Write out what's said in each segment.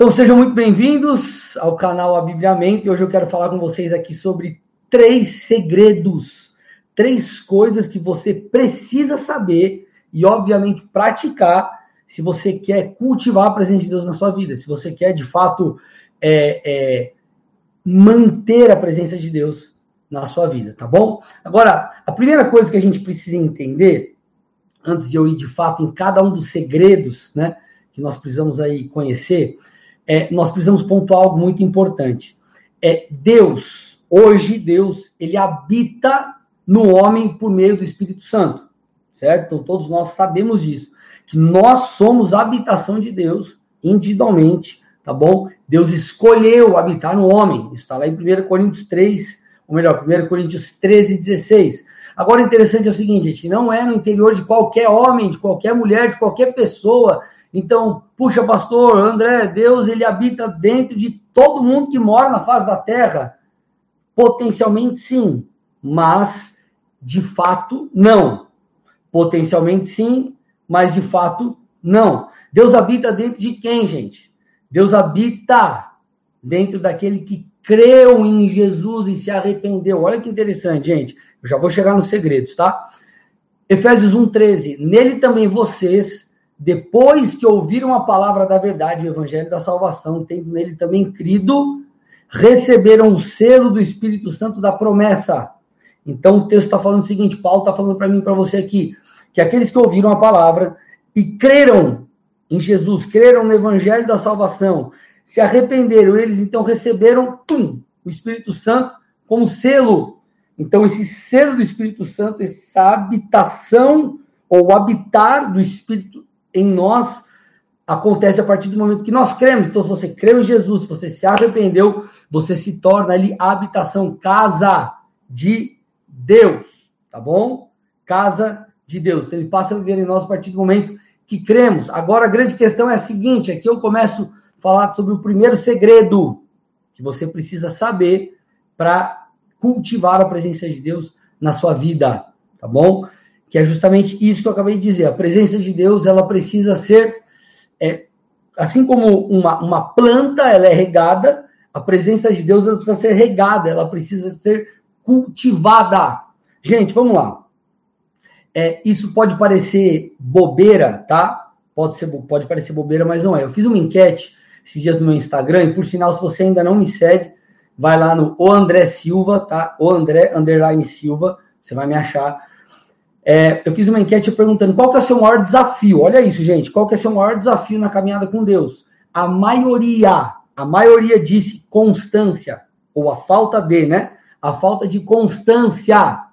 Então sejam muito bem-vindos ao canal A Bibliamente. Hoje eu quero falar com vocês aqui sobre três segredos, três coisas que você precisa saber e, obviamente, praticar se você quer cultivar a presença de Deus na sua vida, se você quer de fato é, é, manter a presença de Deus na sua vida, tá bom? Agora, a primeira coisa que a gente precisa entender, antes de eu ir de fato em cada um dos segredos, né, que nós precisamos aí conhecer, é, nós precisamos pontuar algo muito importante. É Deus, hoje Deus, ele habita no homem por meio do Espírito Santo, certo? Então todos nós sabemos disso, que nós somos a habitação de Deus individualmente, tá bom? Deus escolheu habitar no homem. Isso está lá em 1 Coríntios 3, ou melhor, 1 Coríntios 13, 16. Agora, interessante é o seguinte, gente, não é no interior de qualquer homem, de qualquer mulher, de qualquer pessoa então, puxa, pastor, André, Deus ele habita dentro de todo mundo que mora na face da terra? Potencialmente sim, mas de fato não. Potencialmente sim, mas de fato não. Deus habita dentro de quem, gente? Deus habita dentro daquele que creu em Jesus e se arrependeu. Olha que interessante, gente. Eu já vou chegar nos segredos, tá? Efésios 1:13. Nele também vocês depois que ouviram a palavra da verdade, o evangelho da salvação, tendo nele também crido, receberam o selo do Espírito Santo da promessa. Então o texto está falando o seguinte: Paulo está falando para mim para você aqui, que aqueles que ouviram a palavra e creram em Jesus, creram no evangelho da salvação, se arrependeram, eles então receberam pum, o Espírito Santo como selo. Então, esse selo do Espírito Santo, essa habitação ou habitar do Espírito em nós acontece a partir do momento que nós cremos. Então, se você creu em Jesus, se você se arrependeu, você se torna ali habitação, casa de Deus, tá bom? Casa de Deus. Então, ele passa a viver em nós a partir do momento que cremos. Agora, a grande questão é a seguinte: aqui eu começo a falar sobre o primeiro segredo que você precisa saber para cultivar a presença de Deus na sua vida, tá bom? Que é justamente isso que eu acabei de dizer. A presença de Deus, ela precisa ser, é, assim como uma, uma planta, ela é regada, a presença de Deus ela precisa ser regada, ela precisa ser cultivada. Gente, vamos lá. É, isso pode parecer bobeira, tá? Pode, ser, pode parecer bobeira, mas não é. Eu fiz uma enquete esses dias no meu Instagram, e por sinal, se você ainda não me segue, vai lá no O André Silva, tá? O André Underline Silva, você vai me achar. É, eu fiz uma enquete perguntando qual que é o seu maior desafio. Olha isso, gente. Qual que é o seu maior desafio na caminhada com Deus? A maioria, a maioria disse constância, ou a falta de, né? A falta de constância.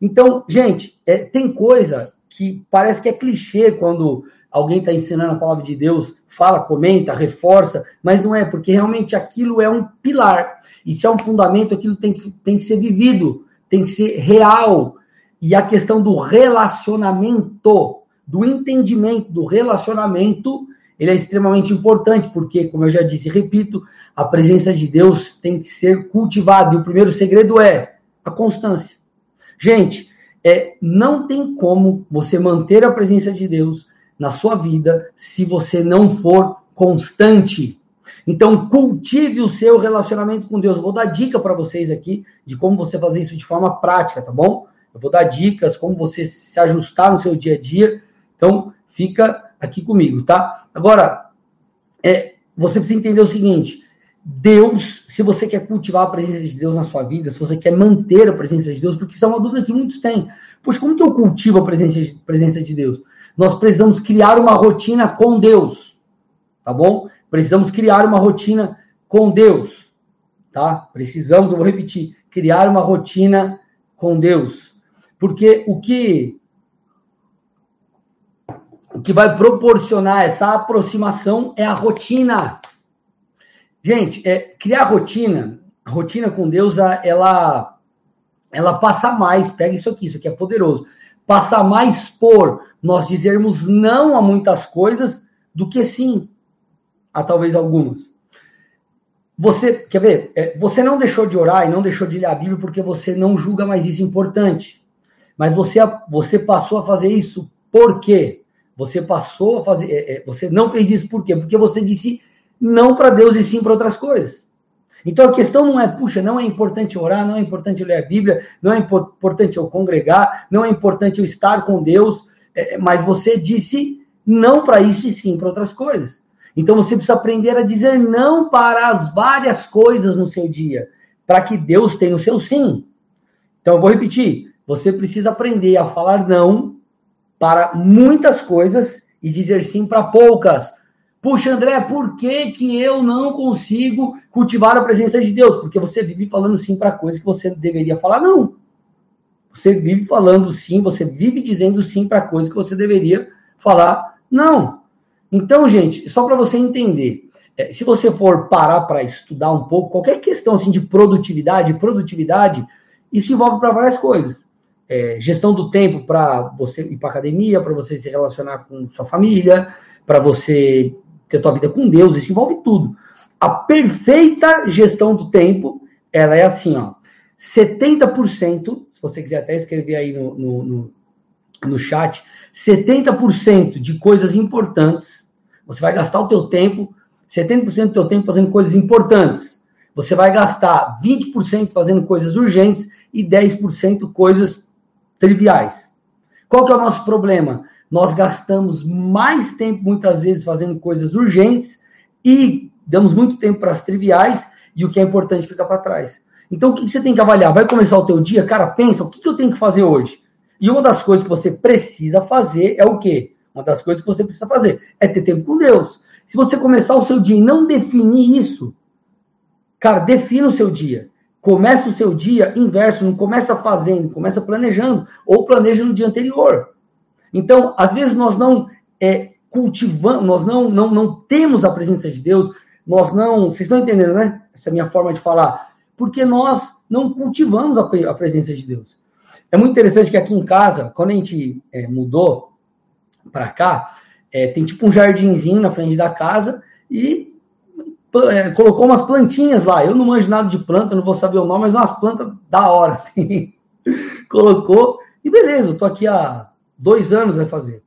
Então, gente, é, tem coisa que parece que é clichê quando alguém está ensinando a palavra de Deus, fala, comenta, reforça, mas não é, porque realmente aquilo é um pilar. E se é um fundamento, aquilo tem que, tem que ser vivido, tem que ser real, e a questão do relacionamento, do entendimento do relacionamento, ele é extremamente importante, porque, como eu já disse e repito, a presença de Deus tem que ser cultivada. E o primeiro segredo é a constância. Gente, é, não tem como você manter a presença de Deus na sua vida se você não for constante. Então, cultive o seu relacionamento com Deus. Vou dar dica para vocês aqui de como você fazer isso de forma prática, tá bom? Eu vou dar dicas como você se ajustar no seu dia a dia. Então, fica aqui comigo, tá? Agora, é, você precisa entender o seguinte: Deus, se você quer cultivar a presença de Deus na sua vida, se você quer manter a presença de Deus, porque isso é uma dúvida que muitos têm. Pois como que eu cultivo a presença de, presença de Deus? Nós precisamos criar uma rotina com Deus, tá bom? Precisamos criar uma rotina com Deus, tá? Precisamos, eu vou repetir, criar uma rotina com Deus. Porque o que o que vai proporcionar essa aproximação é a rotina. Gente, é, criar rotina, a rotina com Deus, ela, ela passa mais, pega isso aqui, isso aqui é poderoso, passa mais por nós dizermos não a muitas coisas do que sim a talvez algumas. Você, quer ver? É, você não deixou de orar e não deixou de ler a Bíblia porque você não julga mais isso importante. Mas você, você passou a fazer isso por quê? Você passou a fazer. É, é, você não fez isso por quê? Porque você disse não para Deus e sim para outras coisas. Então a questão não é, puxa, não é importante orar, não é importante ler a Bíblia, não é importante eu congregar, não é importante eu estar com Deus, é, mas você disse não para isso e sim para outras coisas. Então você precisa aprender a dizer não para as várias coisas no seu dia, para que Deus tenha o seu sim. Então eu vou repetir, você precisa aprender a falar não para muitas coisas e dizer sim para poucas. Puxa, André, por que, que eu não consigo cultivar a presença de Deus? Porque você vive falando sim para coisas que você deveria falar não. Você vive falando sim, você vive dizendo sim para coisas que você deveria falar não. Então, gente, só para você entender, é, se você for parar para estudar um pouco, qualquer questão assim de produtividade, produtividade, isso envolve para várias coisas. É, gestão do tempo para você ir para academia, para você se relacionar com sua família, para você ter tua vida com Deus, isso envolve tudo. A perfeita gestão do tempo, ela é assim, ó, 70%, se você quiser até escrever aí no, no, no, no chat, 70% de coisas importantes, você vai gastar o teu tempo, 70% do teu tempo fazendo coisas importantes. Você vai gastar 20% fazendo coisas urgentes e 10% coisas triviais. Qual que é o nosso problema? nós gastamos mais tempo, muitas vezes, fazendo coisas urgentes e damos muito tempo para as triviais e o que é importante fica para trás. Então, o que você tem que avaliar? Vai começar o teu dia? Cara, pensa, o que eu tenho que fazer hoje? E uma das coisas que você precisa fazer é o quê? Uma das coisas que você precisa fazer é ter tempo com Deus. Se você começar o seu dia e não definir isso, cara, defina o seu dia. Começa o seu dia inverso, não começa fazendo, começa planejando, ou planeja no dia anterior. Então, às vezes nós não é, cultivamos, nós não, não, não temos a presença de Deus, nós não. Vocês estão entendendo, né? Essa é a minha forma de falar. Porque nós não cultivamos a, a presença de Deus. É muito interessante que aqui em casa, quando a gente é, mudou para cá, é, tem tipo um jardinzinho na frente da casa e colocou umas plantinhas lá. Eu não manjo nada de planta, não vou saber o nome, mas umas plantas da hora, assim. colocou e beleza, eu tô aqui há Dois anos vai fazer.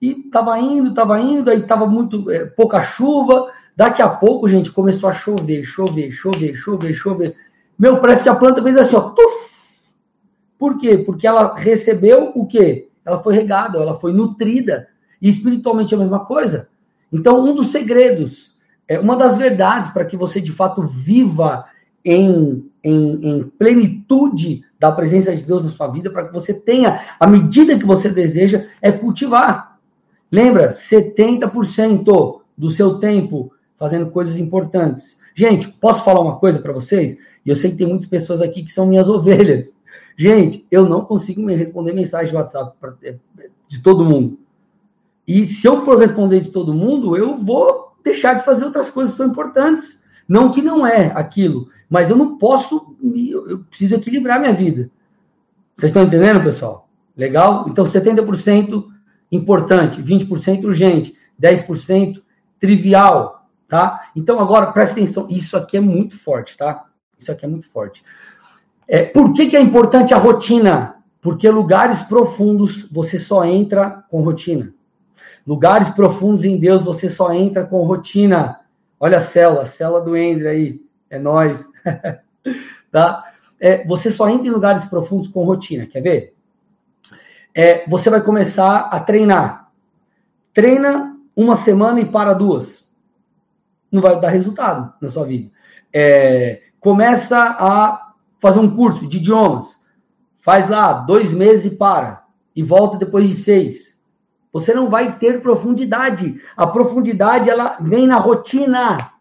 E tava indo, tava indo, aí tava muito é, pouca chuva. Daqui a pouco, gente, começou a chover, chover, chover, chover, chover. Meu, parece que a planta fez assim, ó. Tuf! Por quê? Porque ela recebeu o quê? Ela foi regada, ela foi nutrida. E espiritualmente é a mesma coisa. Então, um dos segredos, é uma das verdades para que você de fato viva em, em, em plenitude da presença de Deus na sua vida, para que você tenha a medida que você deseja, é cultivar. Lembra? 70% do seu tempo fazendo coisas importantes. Gente, posso falar uma coisa para vocês? E eu sei que tem muitas pessoas aqui que são minhas ovelhas. Gente, eu não consigo me responder mensagem de WhatsApp pra, de todo mundo. E se eu for responder de todo mundo, eu vou deixar de fazer outras coisas que são importantes. Não que não é aquilo, mas eu não posso, eu preciso equilibrar minha vida. Vocês estão entendendo, pessoal? Legal? Então, 70% importante, 20% urgente, 10% trivial, tá? Então, agora, presta atenção, isso aqui é muito forte, tá? Isso aqui é muito forte. É, por que, que é importante a rotina? Porque lugares profundos você só entra com rotina. Lugares profundos em Deus você só entra com rotina. Olha a célula, a célula do Ender aí, é nós. tá? É, você só entra em lugares profundos com rotina, quer ver? É, você vai começar a treinar. Treina uma semana e para duas. Não vai dar resultado na sua vida. É, começa a fazer um curso de idiomas. Faz lá dois meses e para. E volta depois de seis. Você não vai ter profundidade. A profundidade ela vem na rotina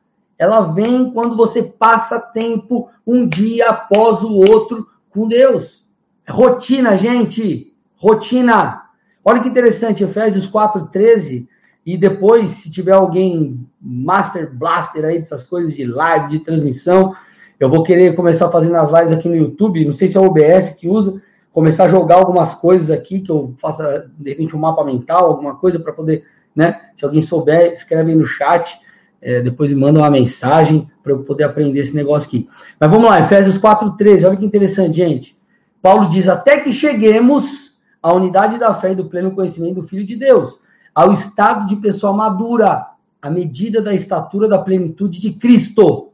ela vem quando você passa tempo um dia após o outro com Deus. Rotina, gente. Rotina. Olha que interessante, Efésios 4,13. E depois, se tiver alguém Master Blaster aí dessas coisas de live, de transmissão, eu vou querer começar fazendo as lives aqui no YouTube. Não sei se é o OBS que usa. Começar a jogar algumas coisas aqui, que eu faça, de repente, um mapa mental, alguma coisa para poder, né? Se alguém souber, escreve aí no chat é, depois me manda uma mensagem para eu poder aprender esse negócio aqui. Mas vamos lá, Efésios 4,13, olha que interessante, gente. Paulo diz: até que cheguemos à unidade da fé e do pleno conhecimento do Filho de Deus, ao estado de pessoa madura, a medida da estatura da plenitude de Cristo.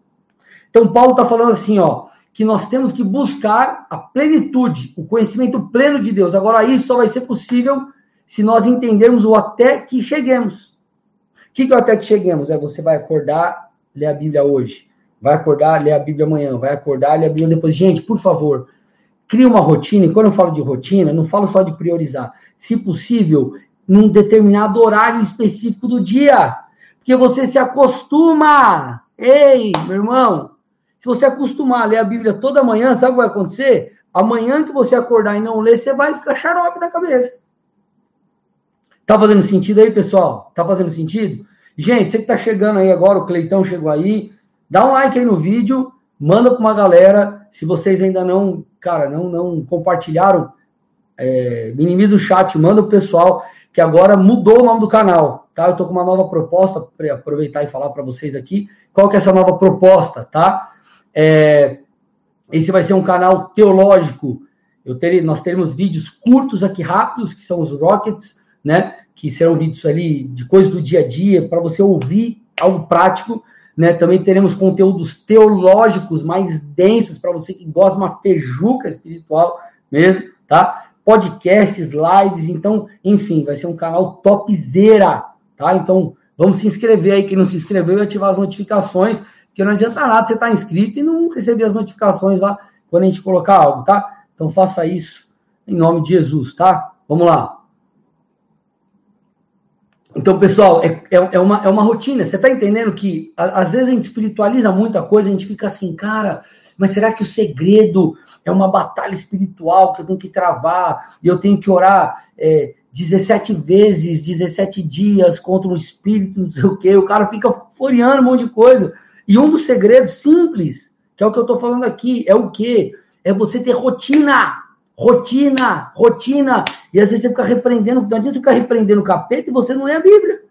Então, Paulo está falando assim, ó, que nós temos que buscar a plenitude, o conhecimento pleno de Deus. Agora, isso só vai ser possível se nós entendermos o até que cheguemos. O que, é o até que cheguemos? É você vai acordar, ler a Bíblia hoje. Vai acordar, ler a Bíblia amanhã. Vai acordar, ler a Bíblia depois. Gente, por favor, crie uma rotina. E quando eu falo de rotina, não falo só de priorizar. Se possível, num determinado horário específico do dia. Porque você se acostuma. Ei, meu irmão, se você acostumar a ler a Bíblia toda manhã, sabe o que vai acontecer? Amanhã que você acordar e não ler, você vai ficar xarope da cabeça. Tá fazendo sentido aí, pessoal? Tá fazendo sentido? Gente, você que tá chegando aí agora, o Cleitão chegou aí, dá um like aí no vídeo, manda para uma galera. Se vocês ainda não, cara, não, não compartilharam, é, minimiza o chat, manda o pessoal que agora mudou o nome do canal, tá? Eu tô com uma nova proposta para aproveitar e falar para vocês aqui. Qual que é essa nova proposta, tá? É, esse vai ser um canal teológico. Terei, nós teremos vídeos curtos aqui, rápidos, que são os Rockets, né? Que serão vídeos ali de coisas do dia a dia, para você ouvir algo prático. Né? Também teremos conteúdos teológicos mais densos, para você que gosta de uma fejuca espiritual mesmo, tá? podcasts, lives, então, enfim, vai ser um canal topzera, tá? Então, vamos se inscrever aí, quem não se inscreveu, e ativar as notificações, porque não adianta nada você estar tá inscrito e não receber as notificações lá quando a gente colocar algo, tá? Então, faça isso em nome de Jesus, tá? Vamos lá. Então, pessoal, é, é, é, uma, é uma rotina. Você está entendendo que às vezes a gente espiritualiza muita coisa, a gente fica assim, cara, mas será que o segredo é uma batalha espiritual que eu tenho que travar, e eu tenho que orar é, 17 vezes, 17 dias contra o espírito, não sei o quê. O cara fica floreando um monte de coisa. E um dos segredos simples, que é o que eu estou falando aqui, é o quê? É você ter rotina. Rotina, rotina. E às vezes você fica repreendendo, não adianta ficar repreendendo o capeta e você não lê a Bíblia.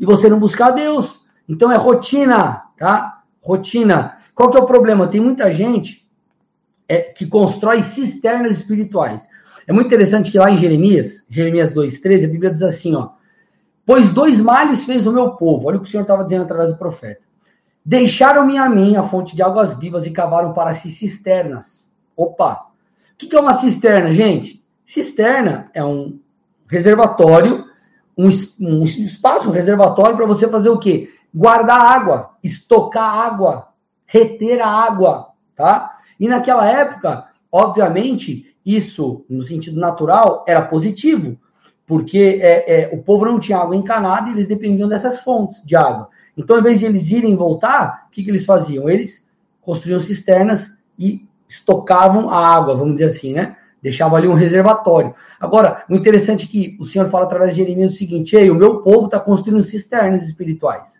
E você não buscar Deus. Então é rotina, tá? Rotina. Qual que é o problema? Tem muita gente é, que constrói cisternas espirituais. É muito interessante que lá em Jeremias, Jeremias 2,13, a Bíblia diz assim, ó. Pois dois males fez o meu povo. Olha o que o Senhor estava dizendo através do profeta. Deixaram-me a mim a fonte de águas vivas e cavaram para si cisternas. Opa! O que é uma cisterna, gente? Cisterna é um reservatório, um, um espaço, um reservatório para você fazer o quê? Guardar água, estocar água, reter a água, tá? E naquela época, obviamente, isso, no sentido natural, era positivo, porque é, é, o povo não tinha água encanada e eles dependiam dessas fontes de água. Então, ao invés de eles irem voltar, o que, que eles faziam? Eles construíam cisternas e estocavam a água, vamos dizer assim, né? Deixavam ali um reservatório. Agora, o interessante é que o Senhor fala através de Jeremias o seguinte: Ei, o meu povo está construindo cisternas espirituais.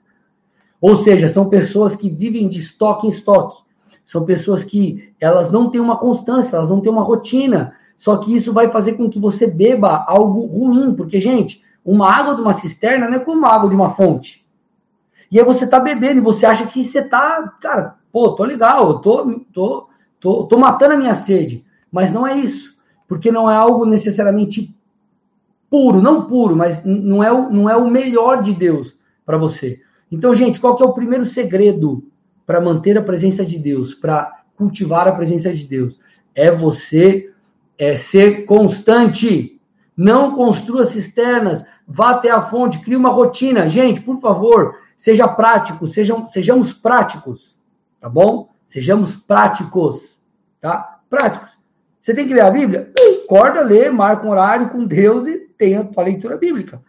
Ou seja, são pessoas que vivem de estoque em estoque. São pessoas que elas não têm uma constância, elas não têm uma rotina. Só que isso vai fazer com que você beba algo ruim, porque, gente, uma água de uma cisterna não é como uma água de uma fonte. E aí você tá bebendo e você acha que você tá, cara, pô, tô legal, eu tô, tô, tô, tô matando a minha sede. Mas não é isso. Porque não é algo necessariamente puro, não puro, mas não é o, não é o melhor de Deus para você. Então, gente, qual que é o primeiro segredo para manter a presença de Deus, para cultivar a presença de Deus. É você é ser constante. Não construa cisternas, vá até a fonte, crie uma rotina. Gente, por favor, seja prático, sejam, sejamos práticos, tá bom? Sejamos práticos, tá? Práticos. Você tem que ler a Bíblia? Acorda, lê, marca um horário com Deus e tenha a tua leitura bíblica.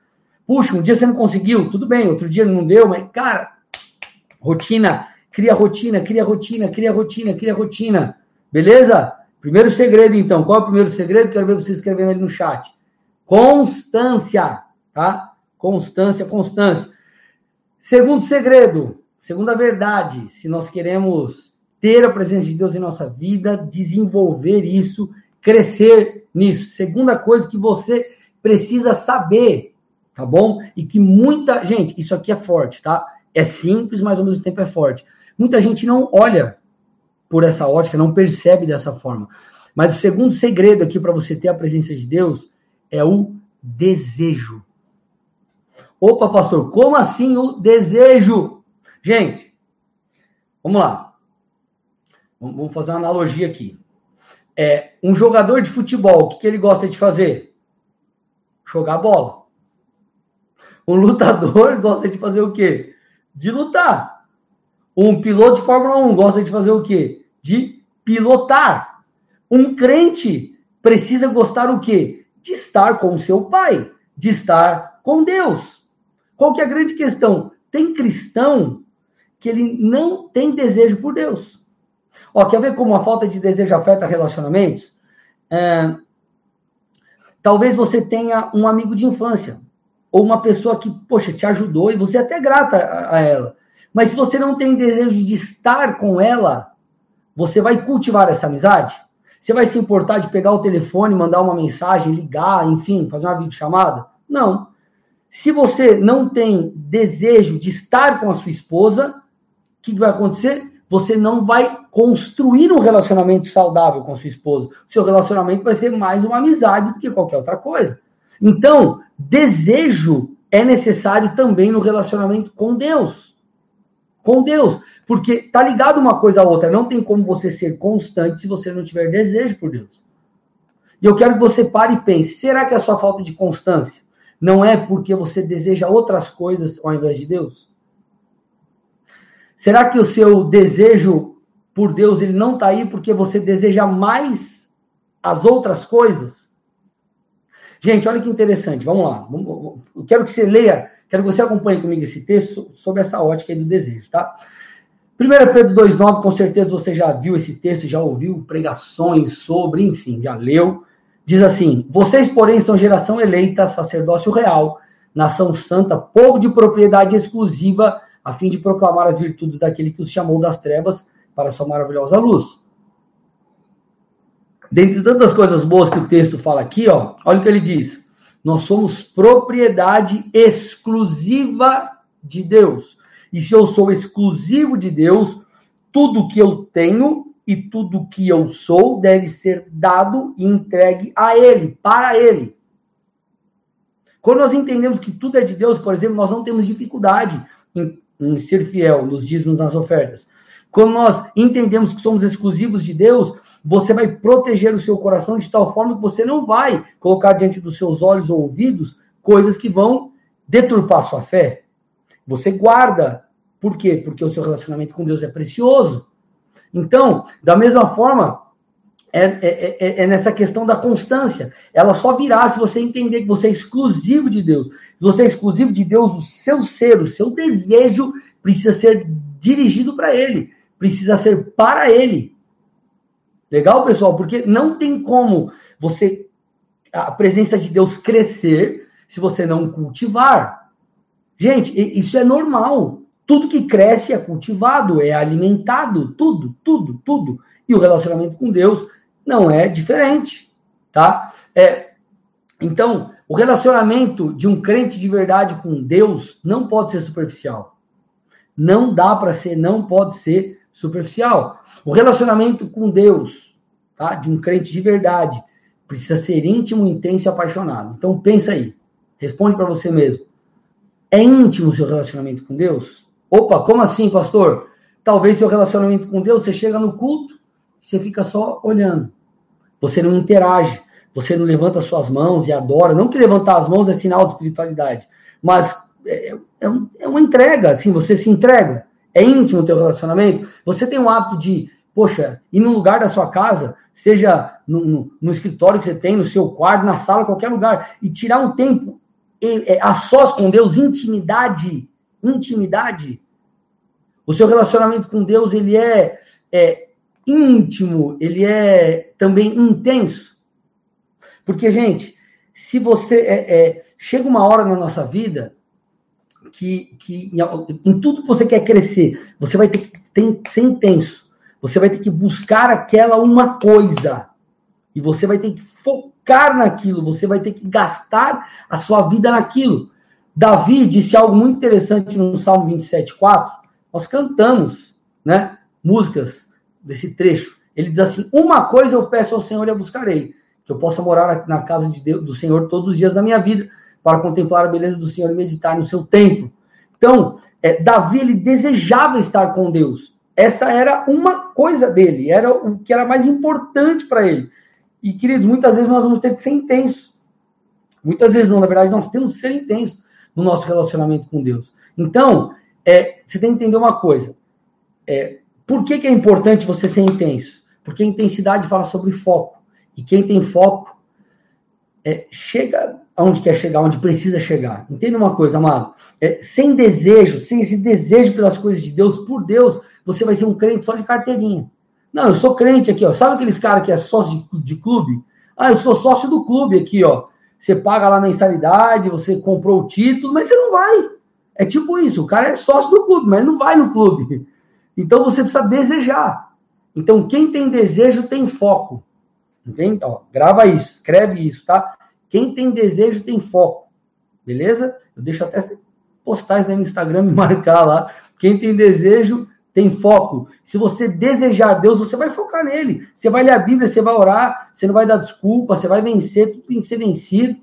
Puxa, um dia você não conseguiu, tudo bem, outro dia não deu, mas, cara, rotina Cria rotina, cria rotina, cria rotina, cria rotina. Beleza? Primeiro segredo, então. Qual é o primeiro segredo? Quero ver você escrevendo ali no chat. Constância, tá? Constância, constância. Segundo segredo, segunda verdade, se nós queremos ter a presença de Deus em nossa vida, desenvolver isso, crescer nisso. Segunda coisa que você precisa saber, tá bom? E que muita gente, isso aqui é forte, tá? É simples, mas ao mesmo tempo é forte. Muita gente não olha por essa ótica, não percebe dessa forma. Mas o segundo segredo aqui para você ter a presença de Deus é o desejo. Opa, pastor, como assim o desejo? Gente, vamos lá. Vamos fazer uma analogia aqui. É, um jogador de futebol, o que, que ele gosta de fazer? Jogar bola. Um lutador gosta de fazer o quê? De lutar. Um piloto de Fórmula 1 gosta de fazer o quê? De pilotar. Um crente precisa gostar o quê? De estar com seu pai, de estar com Deus. Qual que é a grande questão? Tem cristão que ele não tem desejo por Deus. Ó, quer ver como a falta de desejo afeta relacionamentos? É, talvez você tenha um amigo de infância, ou uma pessoa que, poxa, te ajudou e você é até grata a, a ela. Mas se você não tem desejo de estar com ela, você vai cultivar essa amizade? Você vai se importar de pegar o telefone, mandar uma mensagem, ligar, enfim, fazer uma videochamada? Não. Se você não tem desejo de estar com a sua esposa, o que vai acontecer? Você não vai construir um relacionamento saudável com a sua esposa. O seu relacionamento vai ser mais uma amizade do que qualquer outra coisa. Então, desejo é necessário também no relacionamento com Deus. Com Deus. Porque tá ligado uma coisa à outra. Não tem como você ser constante se você não tiver desejo por Deus. E eu quero que você pare e pense: será que a sua falta de constância não é porque você deseja outras coisas ao invés de Deus? Será que o seu desejo por Deus ele não está aí porque você deseja mais as outras coisas? Gente, olha que interessante. Vamos lá. Eu quero que você leia, quero que você acompanhe comigo esse texto sobre essa ótica do desejo, tá? 1 Pedro 2,9, com certeza você já viu esse texto, já ouviu pregações sobre, enfim, já leu. Diz assim: Vocês, porém, são geração eleita, sacerdócio real, nação santa, povo de propriedade exclusiva, a fim de proclamar as virtudes daquele que os chamou das trevas para sua maravilhosa luz. Dentre tantas coisas boas que o texto fala aqui, ó, olha o que ele diz: Nós somos propriedade exclusiva de Deus. E se eu sou exclusivo de Deus, tudo que eu tenho e tudo que eu sou deve ser dado e entregue a Ele, para Ele. Quando nós entendemos que tudo é de Deus, por exemplo, nós não temos dificuldade em, em ser fiel nos dízimos, nas ofertas. Quando nós entendemos que somos exclusivos de Deus, você vai proteger o seu coração de tal forma que você não vai colocar diante dos seus olhos ou ouvidos coisas que vão deturpar sua fé. Você guarda. Por quê? Porque o seu relacionamento com Deus é precioso. Então, da mesma forma, é, é, é, é, nessa questão da constância. Ela só virá se você entender que você é exclusivo de Deus. Se você é exclusivo de Deus, o seu ser, o seu desejo precisa ser dirigido para Ele, precisa ser para Ele. Legal, pessoal? Porque não tem como você a presença de Deus crescer se você não cultivar. Gente, isso é normal. Tudo que cresce é cultivado, é alimentado, tudo, tudo, tudo. E o relacionamento com Deus não é diferente, tá? É, então, o relacionamento de um crente de verdade com Deus não pode ser superficial. Não dá para ser, não pode ser superficial. O relacionamento com Deus, tá? De um crente de verdade, precisa ser íntimo, intenso e apaixonado. Então pensa aí. Responde para você mesmo. É íntimo o seu relacionamento com Deus? Opa, como assim, pastor? Talvez seu relacionamento com Deus, você chega no culto, você fica só olhando. Você não interage, você não levanta suas mãos e adora. Não que levantar as mãos é sinal de espiritualidade, mas é, é, é uma entrega, assim, você se entrega. É íntimo o teu relacionamento. Você tem o hábito de, poxa, ir no lugar da sua casa, seja no, no, no, escritório que você tem, no seu quarto, na sala, qualquer lugar, e tirar um tempo e, é, a sós com Deus, intimidade intimidade. O seu relacionamento com Deus, ele é, é íntimo, ele é também intenso. Porque, gente, se você. É, é, chega uma hora na nossa vida que, que em, tudo que você quer crescer, você vai ter que ter, ser intenso. Você vai ter que buscar aquela uma coisa. E você vai ter que focar naquilo. Você vai ter que gastar a sua vida naquilo. Davi disse algo muito interessante no Salmo 27,4. Nós cantamos né, músicas desse trecho. Ele diz assim: Uma coisa eu peço ao Senhor e a buscarei, que eu possa morar na casa de Deus, do Senhor todos os dias da minha vida, para contemplar a beleza do Senhor e meditar no seu templo. Então, é, Davi ele desejava estar com Deus. Essa era uma coisa dele, era o que era mais importante para ele. E, queridos, muitas vezes nós vamos ter que ser intensos. Muitas vezes não, na verdade, nós temos que ser intensos no nosso relacionamento com Deus. Então, é, você tem que entender uma coisa. É, por que, que é importante você ser intenso? Porque a intensidade fala sobre foco. E quem tem foco é, chega aonde quer chegar, onde precisa chegar. Entenda uma coisa, amado. É, sem desejo, sem esse desejo pelas coisas de Deus, por Deus, você vai ser um crente só de carteirinha. Não, eu sou crente aqui, ó. Sabe aqueles caras que é sócio de, de clube? Ah, eu sou sócio do clube aqui, ó. Você paga lá mensalidade, você comprou o título, mas você não vai. É tipo isso, o cara é sócio do clube, mas não vai no clube. Então você precisa desejar. Então quem tem desejo tem foco. Entende? Ó, grava isso, escreve isso, tá? Quem tem desejo tem foco. Beleza? Eu deixo até postais aí no Instagram me marcar lá. Quem tem desejo tem foco. Se você desejar Deus, você vai focar nele. Você vai ler a Bíblia, você vai orar, você não vai dar desculpa, você vai vencer, tudo tem que ser vencido.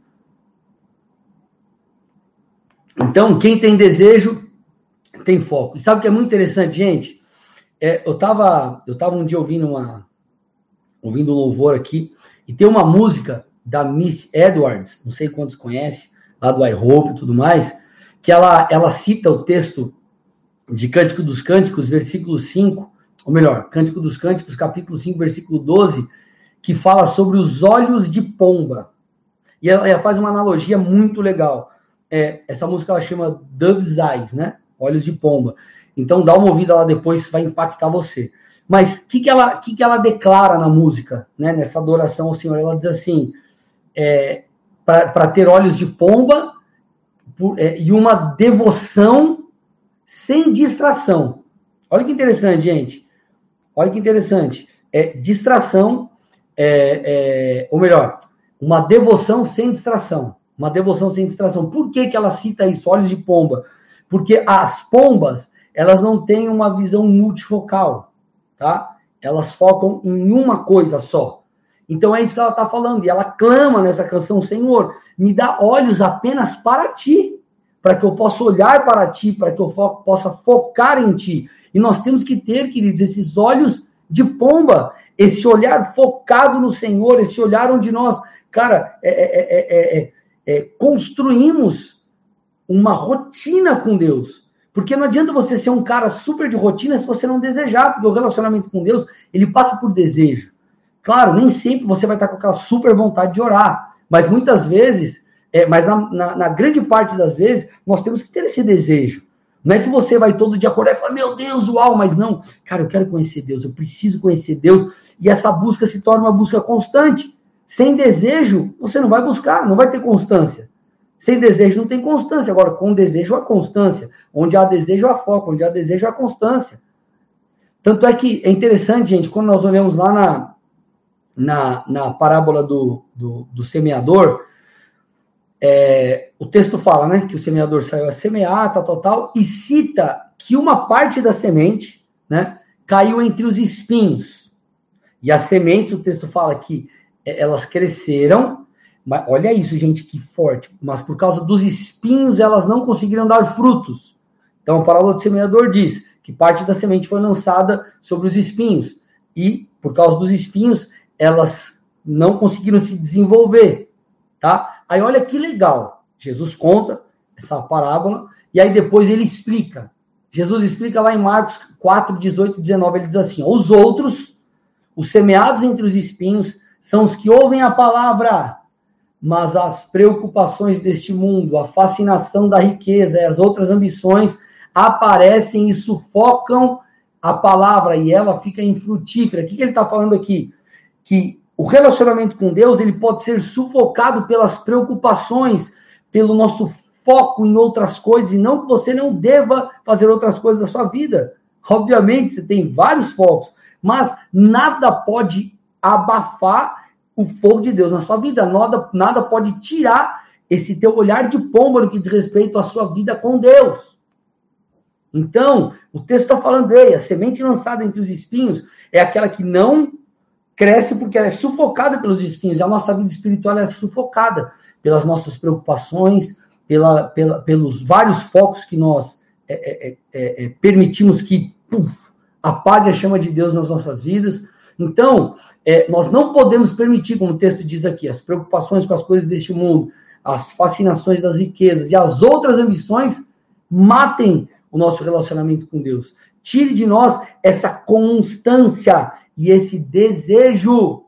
Então, quem tem desejo tem foco. E sabe o que é muito interessante, gente? É, eu estava eu tava um dia ouvindo uma ouvindo um louvor aqui e tem uma música da Miss Edwards, não sei quantos conhecem, lá do I Hope e tudo mais, que ela ela cita o texto de Cântico dos Cânticos, versículo 5, ou melhor, Cântico dos Cânticos, capítulo 5, versículo 12, que fala sobre os olhos de pomba. E ela, ela faz uma analogia muito legal é, essa música ela chama Dove's Eyes, né? Olhos de Pomba. Então dá uma ouvida lá depois, vai impactar você. Mas o que, que, ela, que, que ela declara na música, né? nessa adoração ao Senhor? Ela diz assim: é, para ter olhos de pomba por, é, e uma devoção sem distração. Olha que interessante, gente. Olha que interessante. É, distração, é, é, ou melhor, uma devoção sem distração. Uma devoção sem distração. Por que, que ela cita isso, olhos de pomba? Porque as pombas, elas não têm uma visão multifocal, tá? Elas focam em uma coisa só. Então é isso que ela está falando. E ela clama nessa canção, Senhor, me dá olhos apenas para ti, para que eu possa olhar para ti, para que eu fo possa focar em ti. E nós temos que ter, queridos, esses olhos de pomba, esse olhar focado no Senhor, esse olhar onde nós, cara, é, é, é, é, construímos uma rotina com Deus. Porque não adianta você ser um cara super de rotina se você não desejar, porque o relacionamento com Deus, ele passa por desejo. Claro, nem sempre você vai estar com aquela super vontade de orar, mas muitas vezes, é, mas na, na, na, grande parte das vezes, nós temos que ter esse desejo. Não é que você vai todo dia acordar e falar, meu Deus, uau, mas não. Cara, eu quero conhecer Deus, eu preciso conhecer Deus, e essa busca se torna uma busca constante. Sem desejo, você não vai buscar, não vai ter constância. Sem desejo não tem constância. Agora, com desejo há constância. Onde há desejo há foco, onde há desejo há constância. Tanto é que é interessante, gente, quando nós olhamos lá na, na, na parábola do, do, do semeador, é, o texto fala né, que o semeador saiu a semear, tal, tal, tal, e cita que uma parte da semente né, caiu entre os espinhos. E a semente, o texto fala que é, elas cresceram, mas olha isso, gente, que forte. Mas por causa dos espinhos, elas não conseguiram dar frutos. Então, a parábola do semeador diz que parte da semente foi lançada sobre os espinhos. E, por causa dos espinhos, elas não conseguiram se desenvolver. Tá? Aí, olha que legal. Jesus conta essa parábola, e aí depois ele explica. Jesus explica lá em Marcos 4, 18 e 19, ele diz assim: Os outros, os semeados entre os espinhos, são os que ouvem a palavra, mas as preocupações deste mundo, a fascinação da riqueza e as outras ambições aparecem e sufocam a palavra e ela fica infrutífera. O que, que ele está falando aqui? Que o relacionamento com Deus ele pode ser sufocado pelas preocupações, pelo nosso foco em outras coisas, e não que você não deva fazer outras coisas da sua vida. Obviamente, você tem vários focos, mas nada pode abafar o fogo de Deus na sua vida. Nada, nada pode tirar esse teu olhar de pomba no que diz respeito à sua vida com Deus. Então, o texto está falando aí, a semente lançada entre os espinhos é aquela que não cresce porque ela é sufocada pelos espinhos. A nossa vida espiritual é sufocada pelas nossas preocupações, pela, pela, pelos vários focos que nós é, é, é, é permitimos que puf, apague a chama de Deus nas nossas vidas. Então, é, nós não podemos permitir, como o texto diz aqui, as preocupações com as coisas deste mundo, as fascinações das riquezas e as outras ambições matem o nosso relacionamento com Deus. Tire de nós essa constância e esse desejo.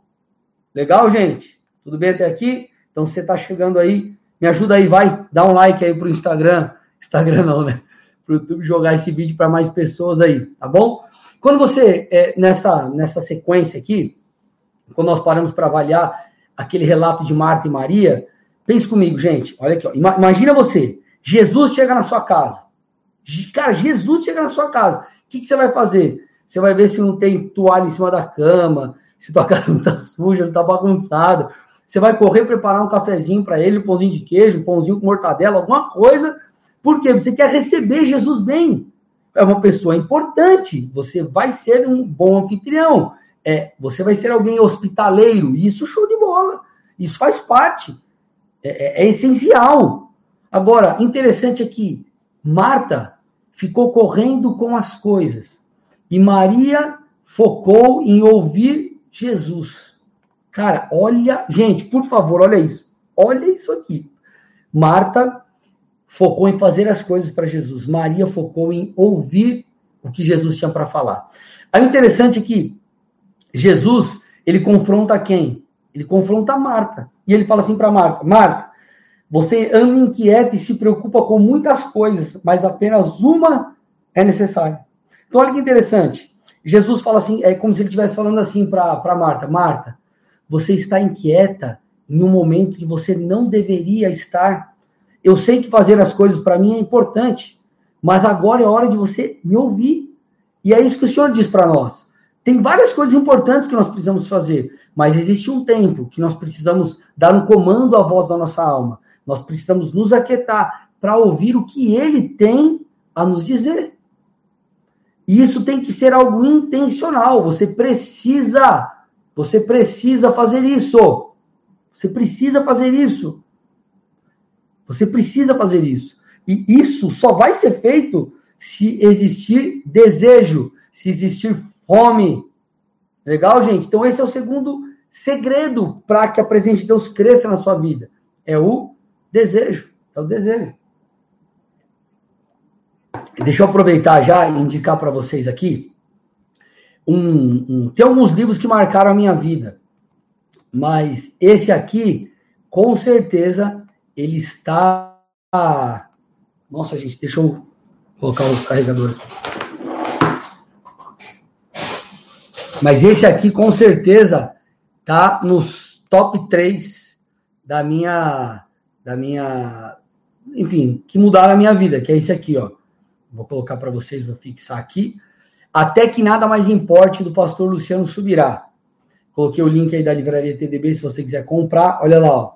Legal, gente? Tudo bem até aqui? Então, você está chegando aí, me ajuda aí, vai, dá um like aí pro Instagram. Instagram não, né? Pro YouTube jogar esse vídeo para mais pessoas aí, tá bom? Quando você, é, nessa, nessa sequência aqui, quando nós paramos para avaliar aquele relato de Marta e Maria, pense comigo, gente, olha aqui, ó, imagina você, Jesus chega na sua casa. Cara, Jesus chega na sua casa. O que, que você vai fazer? Você vai ver se não tem toalha em cima da cama, se tua casa não tá suja, não tá bagunçada. Você vai correr preparar um cafezinho para ele, um pãozinho de queijo, um pãozinho com mortadela, alguma coisa, porque você quer receber Jesus bem. É uma pessoa importante. Você vai ser um bom anfitrião. É, você vai ser alguém hospitaleiro. Isso show de bola. Isso faz parte. É, é, é essencial. Agora, interessante é que Marta ficou correndo com as coisas e Maria focou em ouvir Jesus. Cara, olha, gente, por favor, olha isso. Olha isso aqui. Marta focou em fazer as coisas para Jesus. Maria focou em ouvir o que Jesus tinha para falar. O interessante é que Jesus, ele confronta quem? Ele confronta Marta. E ele fala assim para Marta: Marta, você anda inquieta e se preocupa com muitas coisas, mas apenas uma é necessária. Então, olha que interessante. Jesus fala assim, é como se ele estivesse falando assim para Marta: Marta, você está inquieta em um momento que você não deveria estar. Eu sei que fazer as coisas para mim é importante, mas agora é hora de você me ouvir. E é isso que o Senhor diz para nós. Tem várias coisas importantes que nós precisamos fazer, mas existe um tempo que nós precisamos dar um comando à voz da nossa alma. Nós precisamos nos aquietar para ouvir o que ele tem a nos dizer. E isso tem que ser algo intencional. Você precisa você precisa fazer isso. Você precisa fazer isso. Você precisa fazer isso. E isso só vai ser feito se existir desejo, se existir fome. Legal, gente? Então, esse é o segundo segredo para que a presença de Deus cresça na sua vida. É o desejo. É o desejo. Deixa eu aproveitar já e indicar para vocês aqui um, um, tem alguns livros que marcaram a minha vida, mas esse aqui, com certeza, ele está. Nossa, gente, deixa eu colocar o carregador aqui. Mas esse aqui, com certeza, tá nos top 3 da minha. Da minha. Enfim, que mudaram a minha vida, que é esse aqui, ó. Vou colocar para vocês, vou fixar aqui. Até que nada mais importe do pastor Luciano Subirá. Coloquei o link aí da livraria TDB se você quiser comprar. Olha lá, ó.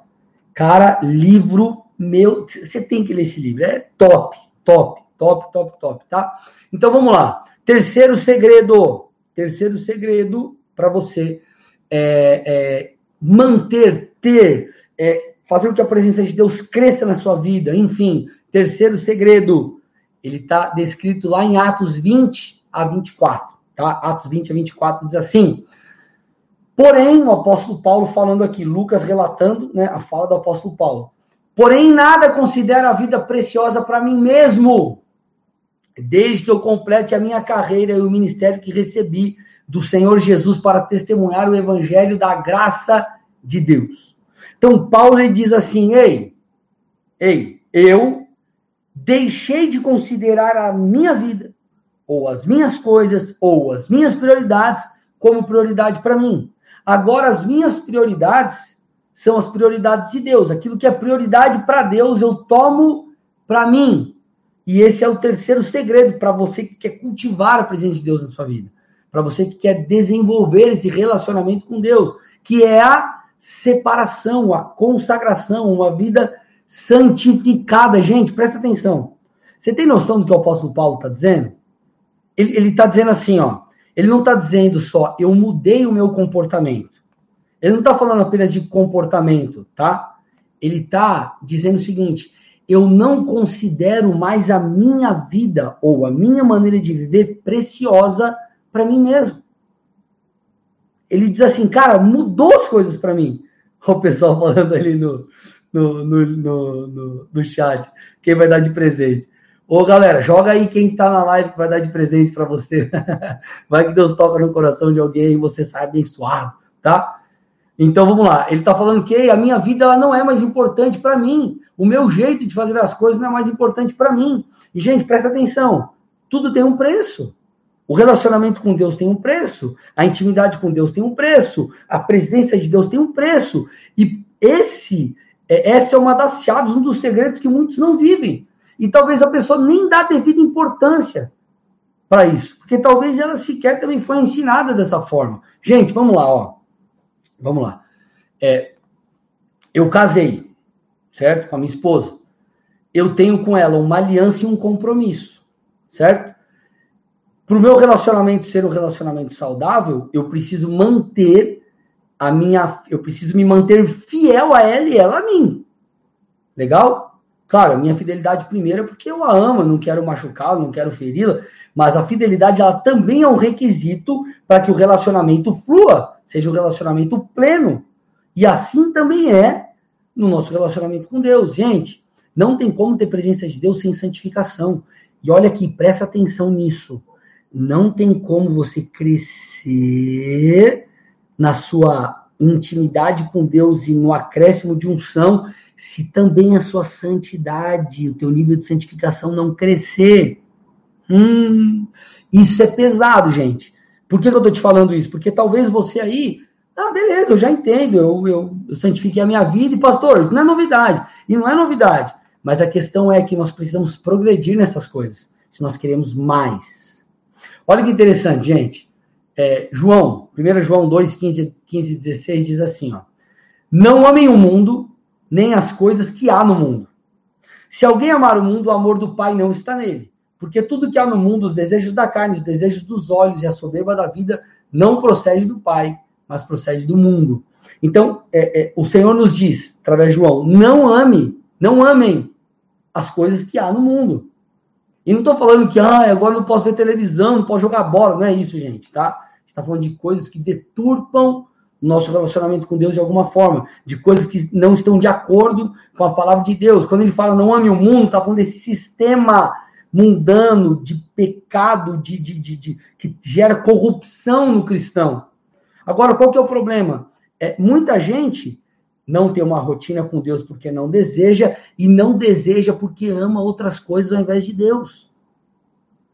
Cara, livro meu. Você tem que ler esse livro. É top, top, top, top, top, tá? Então vamos lá. Terceiro segredo. Terceiro segredo para você é, é, manter, ter, é, fazer com que a presença de Deus cresça na sua vida. Enfim, terceiro segredo. Ele está descrito lá em Atos 20, a 24. Tá? Atos 20 a 24 diz assim. Porém, o apóstolo Paulo falando aqui, Lucas relatando né, a fala do apóstolo Paulo. Porém, nada considero a vida preciosa para mim mesmo, desde que eu complete a minha carreira e o ministério que recebi do Senhor Jesus para testemunhar o evangelho da graça de Deus. Então, Paulo ele diz assim: ei, ei, eu deixei de considerar a minha vida ou as minhas coisas, ou as minhas prioridades como prioridade para mim. Agora, as minhas prioridades são as prioridades de Deus. Aquilo que é prioridade para Deus, eu tomo para mim. E esse é o terceiro segredo para você que quer cultivar a presença de Deus na sua vida. Para você que quer desenvolver esse relacionamento com Deus, que é a separação, a consagração, uma vida santificada. Gente, presta atenção. Você tem noção do que o apóstolo Paulo está dizendo? ele está dizendo assim, ó. Ele não está dizendo só, eu mudei o meu comportamento. Ele não está falando apenas de comportamento, tá? ele está dizendo o seguinte: eu não considero mais a minha vida ou a minha maneira de viver preciosa para mim mesmo. Ele diz assim, cara, mudou as coisas para mim. O pessoal falando ali no, no, no, no, no, no chat, quem vai dar de presente. Ô, galera, joga aí quem tá na live que vai dar de presente para você. Vai que Deus toca no coração de alguém e você sai abençoado, tá? Então vamos lá. Ele tá falando que a minha vida ela não é mais importante para mim. O meu jeito de fazer as coisas não é mais importante para mim. E gente, presta atenção. Tudo tem um preço. O relacionamento com Deus tem um preço, a intimidade com Deus tem um preço, a presença de Deus tem um preço. E esse, é, essa é uma das chaves, um dos segredos que muitos não vivem. E talvez a pessoa nem dá devida importância para isso, porque talvez ela sequer também foi ensinada dessa forma. Gente, vamos lá, ó. Vamos lá. É, eu casei, certo? Com a minha esposa. Eu tenho com ela uma aliança e um compromisso, certo? Para o meu relacionamento ser um relacionamento saudável, eu preciso manter a minha. Eu preciso me manter fiel a ela e ela a mim. Legal? Claro, a minha fidelidade primeiro é porque eu a amo, não quero machucá-la, não quero feri-la, mas a fidelidade ela também é um requisito para que o relacionamento flua, seja um relacionamento pleno. E assim também é no nosso relacionamento com Deus. Gente, não tem como ter presença de Deus sem santificação. E olha aqui, presta atenção nisso. Não tem como você crescer na sua intimidade com Deus e no acréscimo de unção se também a sua santidade, o teu nível de santificação não crescer. Hum, isso é pesado, gente. Por que, eu estou te falando isso? Porque talvez você aí, ah, beleza, eu já entendo, eu, eu, eu santifiquei a minha vida, e pastor, isso não é novidade. E não é novidade. Mas a questão é que nós precisamos progredir nessas coisas, se nós queremos mais. Olha que interessante, gente. É, João, 1 João 2, 15, 15 e 16 diz assim: ó, Não amem o mundo, nem as coisas que há no mundo. Se alguém amar o mundo, o amor do Pai não está nele. Porque tudo que há no mundo, os desejos da carne, os desejos dos olhos e a soberba da vida, não procede do Pai, mas procede do mundo. Então, é, é, o Senhor nos diz, através de João, não ame, não amem as coisas que há no mundo. E não estou falando que ah, agora não posso ver televisão, não posso jogar bola, não é isso, gente, tá? está falando de coisas que deturpam nosso relacionamento com Deus de alguma forma, de coisas que não estão de acordo com a palavra de Deus. Quando ele fala não ame o mundo, está falando desse sistema mundano de pecado, de, de, de, de, que gera corrupção no cristão. Agora, qual que é o problema? É, muita gente não tem uma rotina com Deus porque não deseja, e não deseja porque ama outras coisas ao invés de Deus.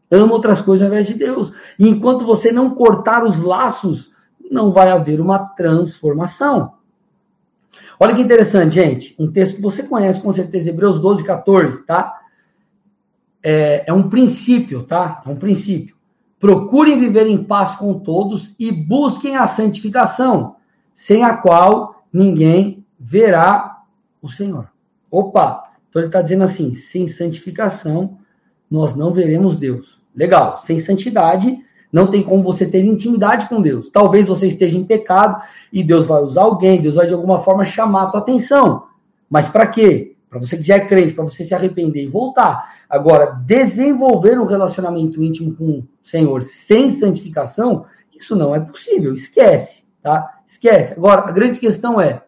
Ama outras coisas ao invés de Deus. E enquanto você não cortar os laços não vai haver uma transformação. Olha que interessante, gente. Um texto que você conhece com certeza, Hebreus 12, 14, tá? É, é um princípio, tá? É um princípio. Procurem viver em paz com todos e busquem a santificação, sem a qual ninguém verá o Senhor. Opa! Então ele está dizendo assim: sem santificação, nós não veremos Deus. Legal. Sem santidade, não tem como você ter intimidade com Deus. Talvez você esteja em pecado e Deus vai usar alguém, Deus vai de alguma forma chamar a tua atenção. Mas para quê? Para você que já é crente, para você se arrepender e voltar. Agora, desenvolver um relacionamento íntimo com o Senhor sem santificação, isso não é possível. Esquece, tá? Esquece. Agora, a grande questão é: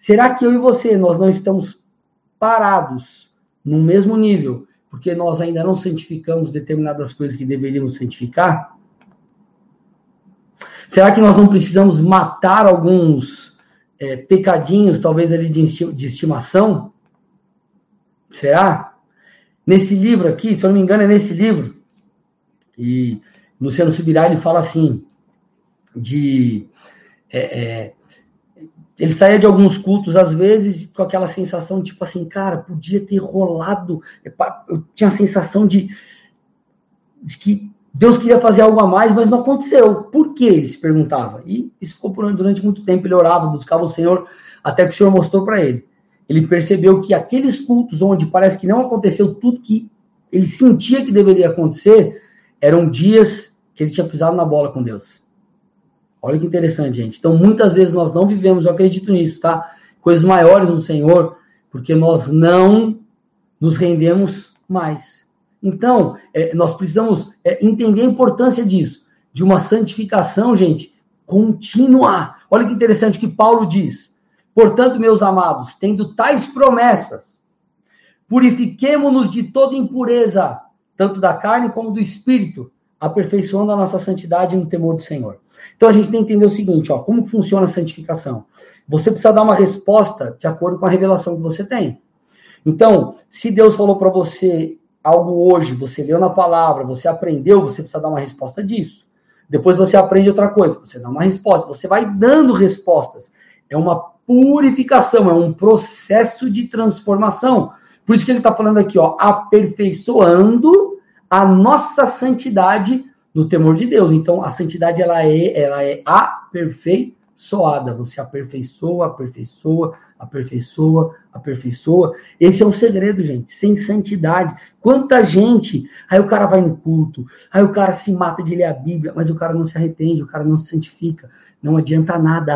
será que eu e você nós não estamos parados no mesmo nível porque nós ainda não santificamos determinadas coisas que deveríamos santificar? Será que nós não precisamos matar alguns é, pecadinhos, talvez ali de, estimação? Será? Nesse livro aqui, se eu não me engano, é nesse livro. E Luciano Subirá ele fala assim de é, é, ele saía de alguns cultos às vezes com aquela sensação tipo assim, cara, podia ter rolado. Eu tinha a sensação de, de que Deus queria fazer algo a mais, mas não aconteceu. Por que? Ele se perguntava. E isso ficou durante muito tempo. Ele orava, buscava o Senhor, até que o Senhor mostrou para ele. Ele percebeu que aqueles cultos onde parece que não aconteceu tudo que ele sentia que deveria acontecer, eram dias que ele tinha pisado na bola com Deus. Olha que interessante, gente. Então, muitas vezes nós não vivemos, eu acredito nisso, tá? Coisas maiores no Senhor, Porque nós não nos rendemos mais. Então, é, nós precisamos é, entender a importância disso, de uma santificação, gente, contínua. Olha que interessante que Paulo diz. Portanto, meus amados, tendo tais promessas, purifiquemo-nos de toda impureza, tanto da carne como do espírito, aperfeiçoando a nossa santidade no temor do Senhor. Então a gente tem que entender o seguinte, ó, como funciona a santificação? Você precisa dar uma resposta de acordo com a revelação que você tem. Então, se Deus falou para você algo hoje, você leu na palavra, você aprendeu, você precisa dar uma resposta disso. Depois você aprende outra coisa, você dá uma resposta, você vai dando respostas. É uma purificação, é um processo de transformação. Por isso que ele está falando aqui, ó, aperfeiçoando a nossa santidade no temor de Deus. Então, a santidade ela é, ela é aperfeiçoada. Você aperfeiçoa, aperfeiçoa, aperfeiçoa, aperfeiçoa. Esse é um segredo, gente. Sem santidade. Quanta gente. Aí o cara vai no culto, aí o cara se mata de ler a Bíblia, mas o cara não se arrepende, o cara não se santifica. Não adianta nada.